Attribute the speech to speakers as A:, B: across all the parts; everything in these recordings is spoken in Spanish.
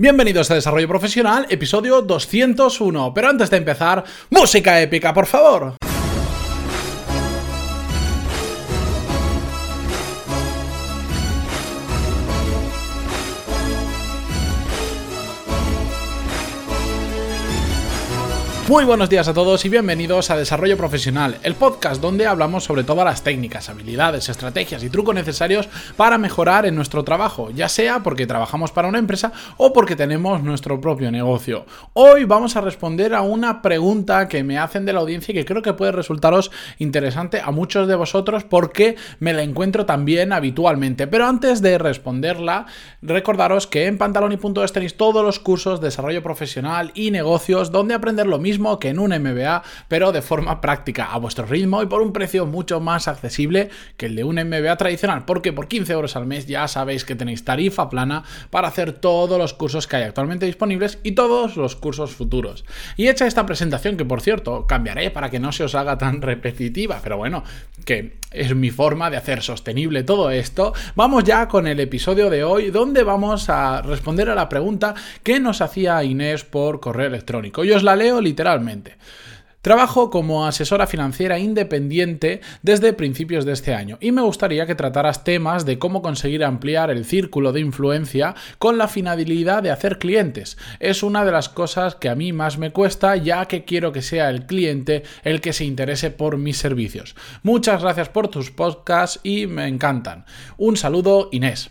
A: Bienvenidos a Desarrollo Profesional, episodio 201. Pero antes de empezar, música épica, por favor. Muy buenos días a todos y bienvenidos a Desarrollo Profesional, el podcast donde hablamos sobre todas las técnicas, habilidades, estrategias y trucos necesarios para mejorar en nuestro trabajo, ya sea porque trabajamos para una empresa o porque tenemos nuestro propio negocio. Hoy vamos a responder a una pregunta que me hacen de la audiencia y que creo que puede resultaros interesante a muchos de vosotros porque me la encuentro también habitualmente. Pero antes de responderla, recordaros que en pantaloni.es tenéis todos los cursos de desarrollo profesional y negocios donde aprender lo mismo que en un MBA, pero de forma práctica, a vuestro ritmo y por un precio mucho más accesible que el de un MBA tradicional, porque por 15 euros al mes ya sabéis que tenéis tarifa plana para hacer todos los cursos que hay actualmente disponibles y todos los cursos futuros. Y hecha esta presentación, que por cierto cambiaré para que no se os haga tan repetitiva, pero bueno, que es mi forma de hacer sostenible todo esto, vamos ya con el episodio de hoy donde vamos a responder a la pregunta que nos hacía Inés por correo electrónico. Y os la leo literalmente Trabajo como asesora financiera independiente desde principios de este año y me gustaría que trataras temas de cómo conseguir ampliar el círculo de influencia con la finalidad de hacer clientes. Es una de las cosas que a mí más me cuesta ya que quiero que sea el cliente el que se interese por mis servicios. Muchas gracias por tus podcasts y me encantan. Un saludo Inés.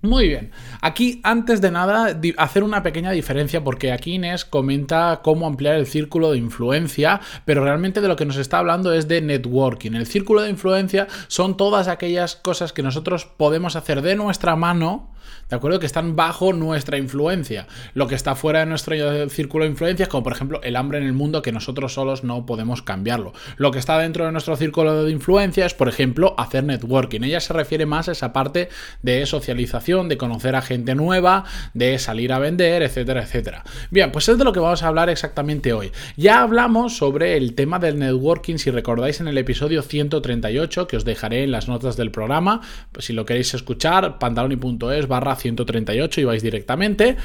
A: Muy bien, aquí antes de nada hacer una pequeña diferencia porque aquí Inés comenta cómo ampliar el círculo de influencia, pero realmente de lo que nos está hablando es de networking. El círculo de influencia son todas aquellas cosas que nosotros podemos hacer de nuestra mano ¿de acuerdo? Que están bajo nuestra influencia. Lo que está fuera de nuestro círculo de influencia como por ejemplo el hambre en el mundo que nosotros solos no podemos cambiarlo. Lo que está dentro de nuestro círculo de influencia es, por ejemplo, hacer networking. Ella se refiere más a esa parte de socialización, de conocer a gente nueva, de salir a vender, etcétera, etcétera. Bien, pues es de lo que vamos a hablar exactamente hoy. Ya hablamos sobre el tema del networking, si recordáis en el episodio 138, que os dejaré en las notas del programa, pues si lo queréis escuchar, pantaloni.es barra 138 y vais directamente,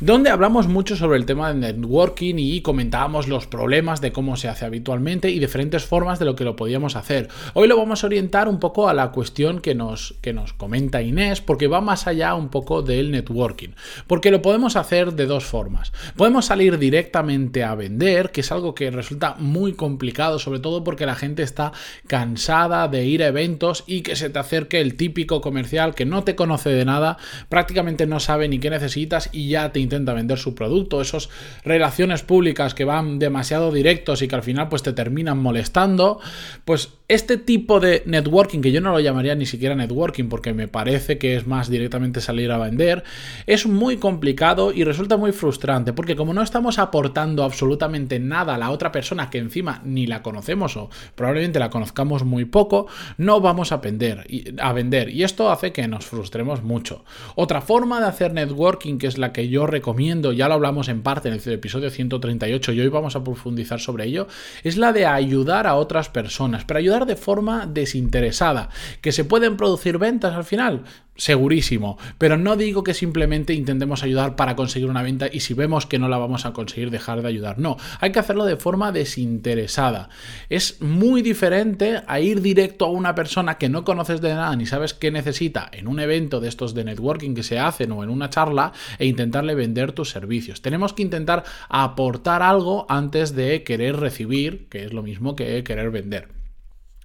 A: donde hablamos mucho sobre el tema del networking y comentábamos los problemas de cómo se hace habitualmente y diferentes formas de lo que lo podíamos hacer. Hoy lo vamos a orientar un poco a la cuestión que nos, que nos comenta Inés, porque va más allá un poco del networking, porque lo podemos hacer de dos formas. Podemos salir directamente a vender, que es algo que resulta muy complicado, sobre todo porque la gente está cansada de ir a eventos y que se te acerque el típico comercial que no te conoce de nada, prácticamente no sabe ni qué necesitas y ya te intenta vender su producto. Esas relaciones públicas que van demasiado directos y que al final pues te terminan molestando. Pues este tipo de networking, que yo no lo llamaría ni siquiera networking porque me parece que es más directamente salir a vender, es muy complicado y resulta muy frustrante porque como no estamos aportando absolutamente nada a la otra persona que encima ni la conocemos o probablemente la conozcamos muy poco, no vamos a, vender, a vender y esto hace que nos frustremos mucho. Otra forma de hacer networking, que es la que yo recomiendo, ya lo hablamos en parte en el episodio 138 y hoy vamos a profundizar sobre ello, es la de ayudar a otras personas, pero ayudar de forma desinteresada. ¿Que se pueden producir ventas al final? segurísimo, pero no digo que simplemente intentemos ayudar para conseguir una venta y si vemos que no la vamos a conseguir dejar de ayudar. No, hay que hacerlo de forma desinteresada. Es muy diferente a ir directo a una persona que no conoces de nada ni sabes qué necesita en un evento de estos de networking que se hacen o en una charla e intentarle vender tus servicios. Tenemos que intentar aportar algo antes de querer recibir, que es lo mismo que querer vender.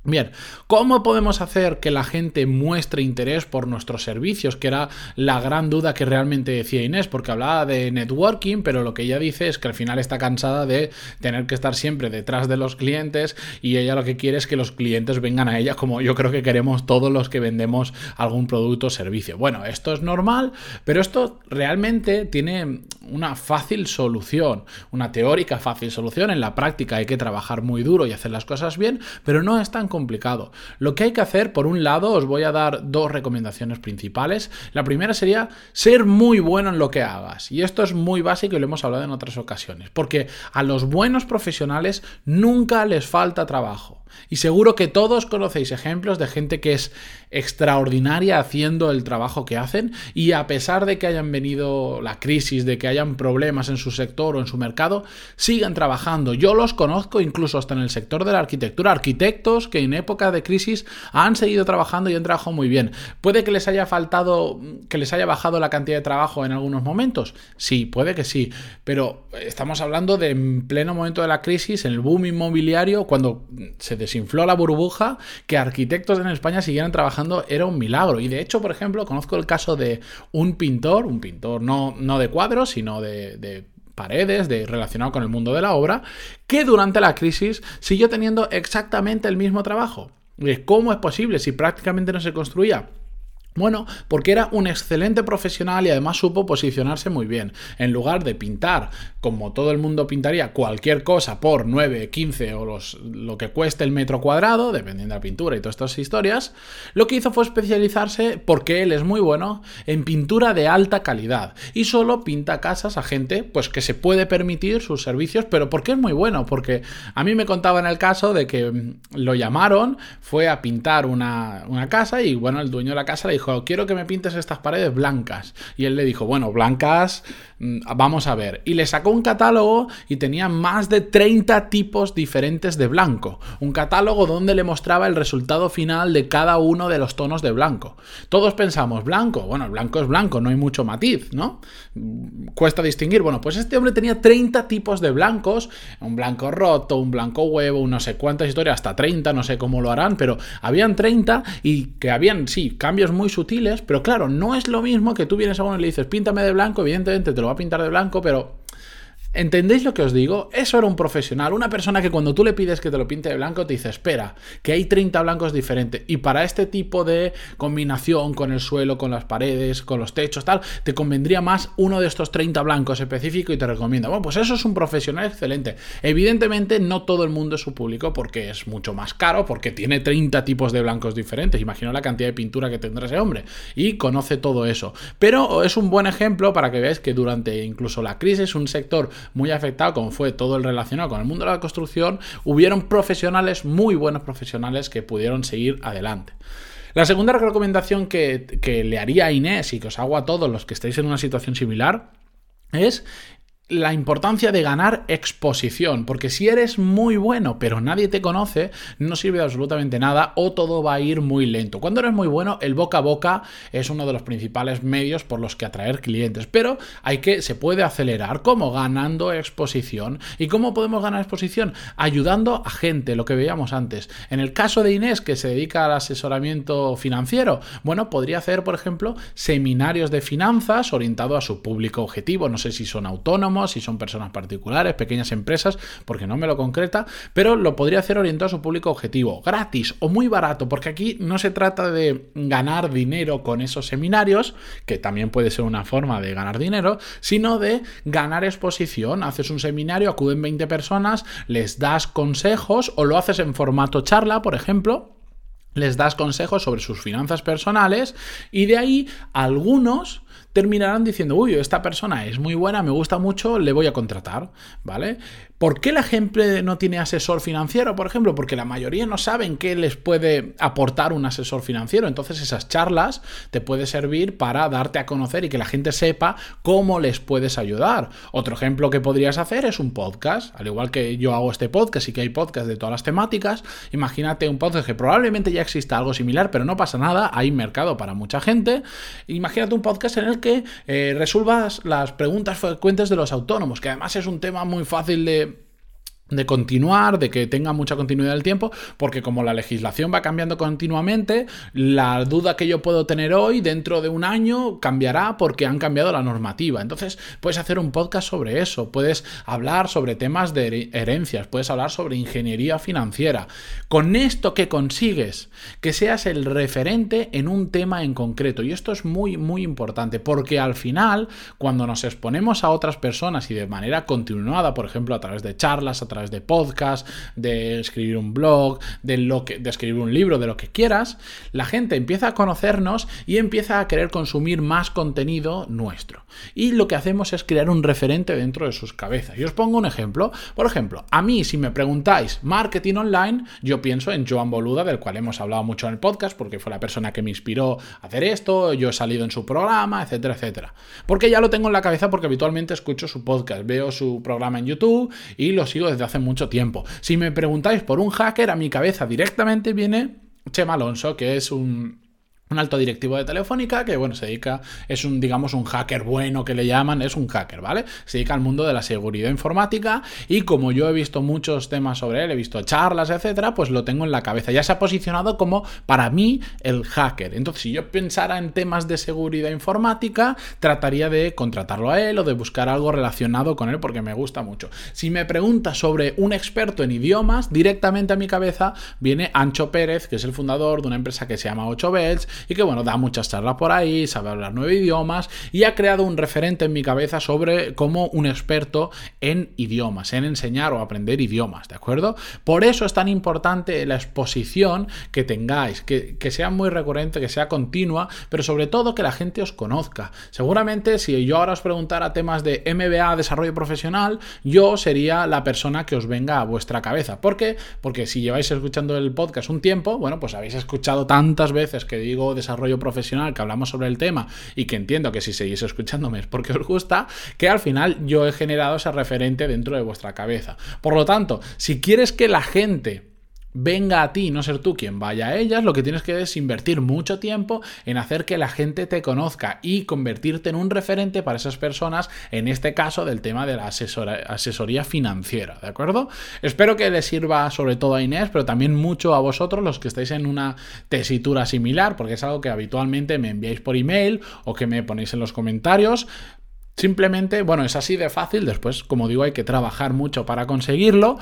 A: Bien, ¿cómo podemos hacer que la gente muestre interés por nuestros servicios? Que era la gran duda que realmente decía Inés, porque hablaba de networking, pero lo que ella dice es que al final está cansada de tener que estar siempre detrás de los clientes y ella lo que quiere es que los clientes vengan a ella como yo creo que queremos todos los que vendemos algún producto o servicio. Bueno, esto es normal, pero esto realmente tiene una fácil solución, una teórica fácil solución. En la práctica hay que trabajar muy duro y hacer las cosas bien, pero no es tan complicado. Lo que hay que hacer, por un lado, os voy a dar dos recomendaciones principales. La primera sería ser muy bueno en lo que hagas. Y esto es muy básico y lo hemos hablado en otras ocasiones. Porque a los buenos profesionales nunca les falta trabajo. Y seguro que todos conocéis ejemplos de gente que es extraordinaria haciendo el trabajo que hacen y a pesar de que hayan venido la crisis, de que hayan problemas en su sector o en su mercado, siguen trabajando. Yo los conozco incluso hasta en el sector de la arquitectura, arquitectos que en época de crisis han seguido trabajando y han trabajado muy bien. Puede que les haya faltado, que les haya bajado la cantidad de trabajo en algunos momentos. Sí, puede que sí, pero estamos hablando de en pleno momento de la crisis, en el boom inmobiliario, cuando se desinfló la burbuja, que arquitectos en España siguieran trabajando era un milagro. Y de hecho, por ejemplo, conozco el caso de un pintor, un pintor no, no de cuadros, sino de, paredes, de, relacionado con el mundo de la obra, que durante la crisis siguió teniendo exactamente el mismo trabajo. ¿Cómo es posible si prácticamente no se construía? Bueno, porque era un excelente profesional y además supo posicionarse muy bien. En lugar de pintar, como todo el mundo pintaría, cualquier cosa por 9, 15 o lo que cueste el metro cuadrado, dependiendo de la pintura y todas estas historias, lo que hizo fue especializarse, porque él es muy bueno, en pintura de alta calidad. Y solo pinta casas a gente pues, que se puede permitir sus servicios, pero porque es muy bueno, porque a mí me contaba en el caso de que mm, lo llamaron, fue a pintar una, una casa y bueno, el dueño de la casa le dijo, quiero que me pintes estas paredes blancas. Y él le dijo, bueno, blancas, mm, vamos a ver. Y le sacó un catálogo y tenía más de 30 tipos diferentes de blanco. Un catálogo donde le mostraba el resultado final de cada uno de los tonos de blanco. Todos pensamos, blanco, bueno, blanco es blanco, no hay mucho matiz, ¿no? Cuesta distinguir. Bueno, pues este hombre tenía 30 tipos de blancos, un blanco roto, un blanco huevo, no sé cuántas historias, hasta 30, no sé cómo lo harán, pero habían 30 y que habían, sí, cambios sutiles, pero claro, no es lo mismo que tú vienes a uno y le dices, píntame de blanco, evidentemente te lo va a pintar de blanco, pero ¿Entendéis lo que os digo? Eso era un profesional, una persona que cuando tú le pides que te lo pinte de blanco te dice, espera, que hay 30 blancos diferentes y para este tipo de combinación con el suelo, con las paredes, con los techos, tal, te convendría más uno de estos 30 blancos específico y te recomienda. Bueno, pues eso es un profesional excelente. Evidentemente no todo el mundo es su público porque es mucho más caro, porque tiene 30 tipos de blancos diferentes. Imagino la cantidad de pintura que tendrá ese hombre y conoce todo eso. Pero es un buen ejemplo para que veáis que durante incluso la crisis un sector muy afectado, como fue todo el relacionado con el mundo de la construcción, hubieron profesionales, muy buenos profesionales, que pudieron seguir adelante. La segunda recomendación que, que le haría a Inés y que os hago a todos los que estáis en una situación similar es la importancia de ganar exposición, porque si eres muy bueno pero nadie te conoce, no sirve absolutamente nada o todo va a ir muy lento. Cuando eres muy bueno, el boca a boca es uno de los principales medios por los que atraer clientes, pero hay que se puede acelerar como ganando exposición. ¿Y cómo podemos ganar exposición? Ayudando a gente, lo que veíamos antes. En el caso de Inés que se dedica al asesoramiento financiero, bueno, podría hacer, por ejemplo, seminarios de finanzas orientado a su público objetivo, no sé si son autónomos si son personas particulares, pequeñas empresas, porque no me lo concreta, pero lo podría hacer orientado a su público objetivo, gratis o muy barato, porque aquí no se trata de ganar dinero con esos seminarios, que también puede ser una forma de ganar dinero, sino de ganar exposición. Haces un seminario, acuden 20 personas, les das consejos o lo haces en formato charla, por ejemplo, les das consejos sobre sus finanzas personales y de ahí algunos terminarán diciendo, uy, esta persona es muy buena, me gusta mucho, le voy a contratar, ¿vale? ¿Por qué la gente no tiene asesor financiero, por ejemplo? Porque la mayoría no saben qué les puede aportar un asesor financiero. Entonces esas charlas te puede servir para darte a conocer y que la gente sepa cómo les puedes ayudar. Otro ejemplo que podrías hacer es un podcast. Al igual que yo hago este podcast y que hay podcasts de todas las temáticas, imagínate un podcast que probablemente ya exista algo similar, pero no pasa nada, hay mercado para mucha gente. Imagínate un podcast en el que eh, resuelvas las preguntas frecuentes de los autónomos, que además es un tema muy fácil de de continuar, de que tenga mucha continuidad del tiempo, porque como la legislación va cambiando continuamente, la duda que yo puedo tener hoy, dentro de un año, cambiará porque han cambiado la normativa. Entonces, puedes hacer un podcast sobre eso, puedes hablar sobre temas de herencias, puedes hablar sobre ingeniería financiera. Con esto que consigues, que seas el referente en un tema en concreto. Y esto es muy, muy importante, porque al final, cuando nos exponemos a otras personas y de manera continuada, por ejemplo, a través de charlas, a través de podcast, de escribir un blog, de, lo que, de escribir un libro, de lo que quieras, la gente empieza a conocernos y empieza a querer consumir más contenido nuestro. Y lo que hacemos es crear un referente dentro de sus cabezas. Y os pongo un ejemplo. Por ejemplo, a mí si me preguntáis marketing online, yo pienso en Joan Boluda, del cual hemos hablado mucho en el podcast, porque fue la persona que me inspiró a hacer esto, yo he salido en su programa, etcétera, etcétera. Porque ya lo tengo en la cabeza porque habitualmente escucho su podcast, veo su programa en YouTube y lo sigo desde hace mucho tiempo. Si me preguntáis por un hacker, a mi cabeza directamente viene Chema Alonso, que es un un alto directivo de Telefónica que, bueno, se dedica, es un, digamos, un hacker bueno que le llaman, es un hacker, ¿vale? Se dedica al mundo de la seguridad informática y como yo he visto muchos temas sobre él, he visto charlas, etcétera, pues lo tengo en la cabeza. Ya se ha posicionado como, para mí, el hacker. Entonces, si yo pensara en temas de seguridad informática, trataría de contratarlo a él o de buscar algo relacionado con él porque me gusta mucho. Si me pregunta sobre un experto en idiomas, directamente a mi cabeza viene Ancho Pérez, que es el fundador de una empresa que se llama 8 Bells y que bueno, da muchas charlas por ahí, sabe hablar nueve idiomas y ha creado un referente en mi cabeza sobre como un experto en idiomas, en enseñar o aprender idiomas, ¿de acuerdo? Por eso es tan importante la exposición que tengáis, que, que sea muy recurrente, que sea continua, pero sobre todo que la gente os conozca. Seguramente si yo ahora os preguntara temas de MBA, desarrollo profesional, yo sería la persona que os venga a vuestra cabeza. ¿Por qué? Porque si lleváis escuchando el podcast un tiempo, bueno, pues habéis escuchado tantas veces que digo desarrollo profesional, que hablamos sobre el tema y que entiendo que si seguís escuchándome es porque os gusta, que al final yo he generado ese referente dentro de vuestra cabeza. Por lo tanto, si quieres que la gente venga a ti, no ser tú quien vaya a ellas, lo que tienes que es invertir mucho tiempo en hacer que la gente te conozca y convertirte en un referente para esas personas, en este caso del tema de la asesoría financiera, ¿de acuerdo? Espero que les sirva sobre todo a Inés, pero también mucho a vosotros los que estáis en una tesitura similar, porque es algo que habitualmente me enviáis por email o que me ponéis en los comentarios. Simplemente, bueno, es así de fácil, después, como digo, hay que trabajar mucho para conseguirlo,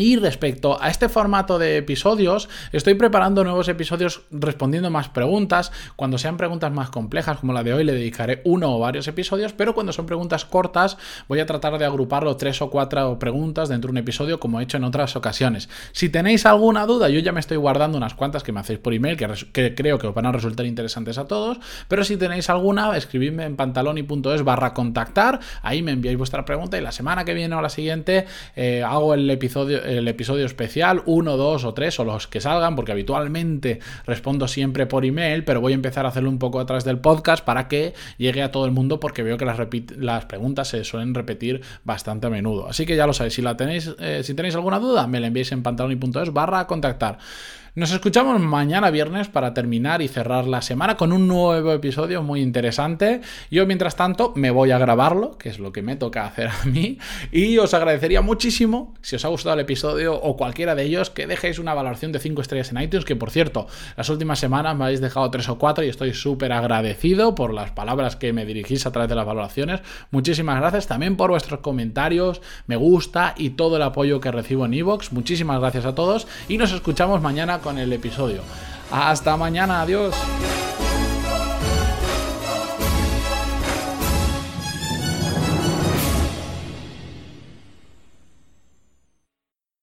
A: y respecto a este formato de episodios, estoy preparando nuevos episodios respondiendo más preguntas. Cuando sean preguntas más complejas, como la de hoy, le dedicaré uno o varios episodios, pero cuando son preguntas cortas, voy a tratar de agruparlo tres o cuatro preguntas dentro de un episodio, como he hecho en otras ocasiones. Si tenéis alguna duda, yo ya me estoy guardando unas cuantas que me hacéis por email, que, creo que os van a resultar interesantes a todos, pero si tenéis alguna, escribidme en pantaloni.es barra contactar, ahí me enviáis vuestra pregunta y la semana que viene o la siguiente eh, hago el episodio el episodio especial, uno, dos o tres o los que salgan, porque habitualmente respondo siempre por email, pero voy a empezar a hacerlo un poco atrás del podcast para que llegue a todo el mundo, porque veo que las, las preguntas se suelen repetir bastante a menudo. Así que ya lo sabéis, si, la tenéis, eh, si tenéis alguna duda, me la enviáis en pantaloni.es barra contactar. Nos escuchamos mañana viernes para terminar y cerrar la semana con un nuevo episodio muy interesante. Yo mientras tanto me voy a grabarlo, que es lo que me toca hacer a mí, y os agradecería muchísimo, si os ha gustado el episodio o cualquiera de ellos, que dejéis una valoración de 5 estrellas en iTunes, que por cierto, las últimas semanas me habéis dejado 3 o 4 y estoy súper agradecido por las palabras que me dirigís a través de las valoraciones. Muchísimas gracias también por vuestros comentarios, me gusta y todo el apoyo que recibo en iVoox. Muchísimas gracias a todos y nos escuchamos mañana con el episodio. Hasta mañana, adiós.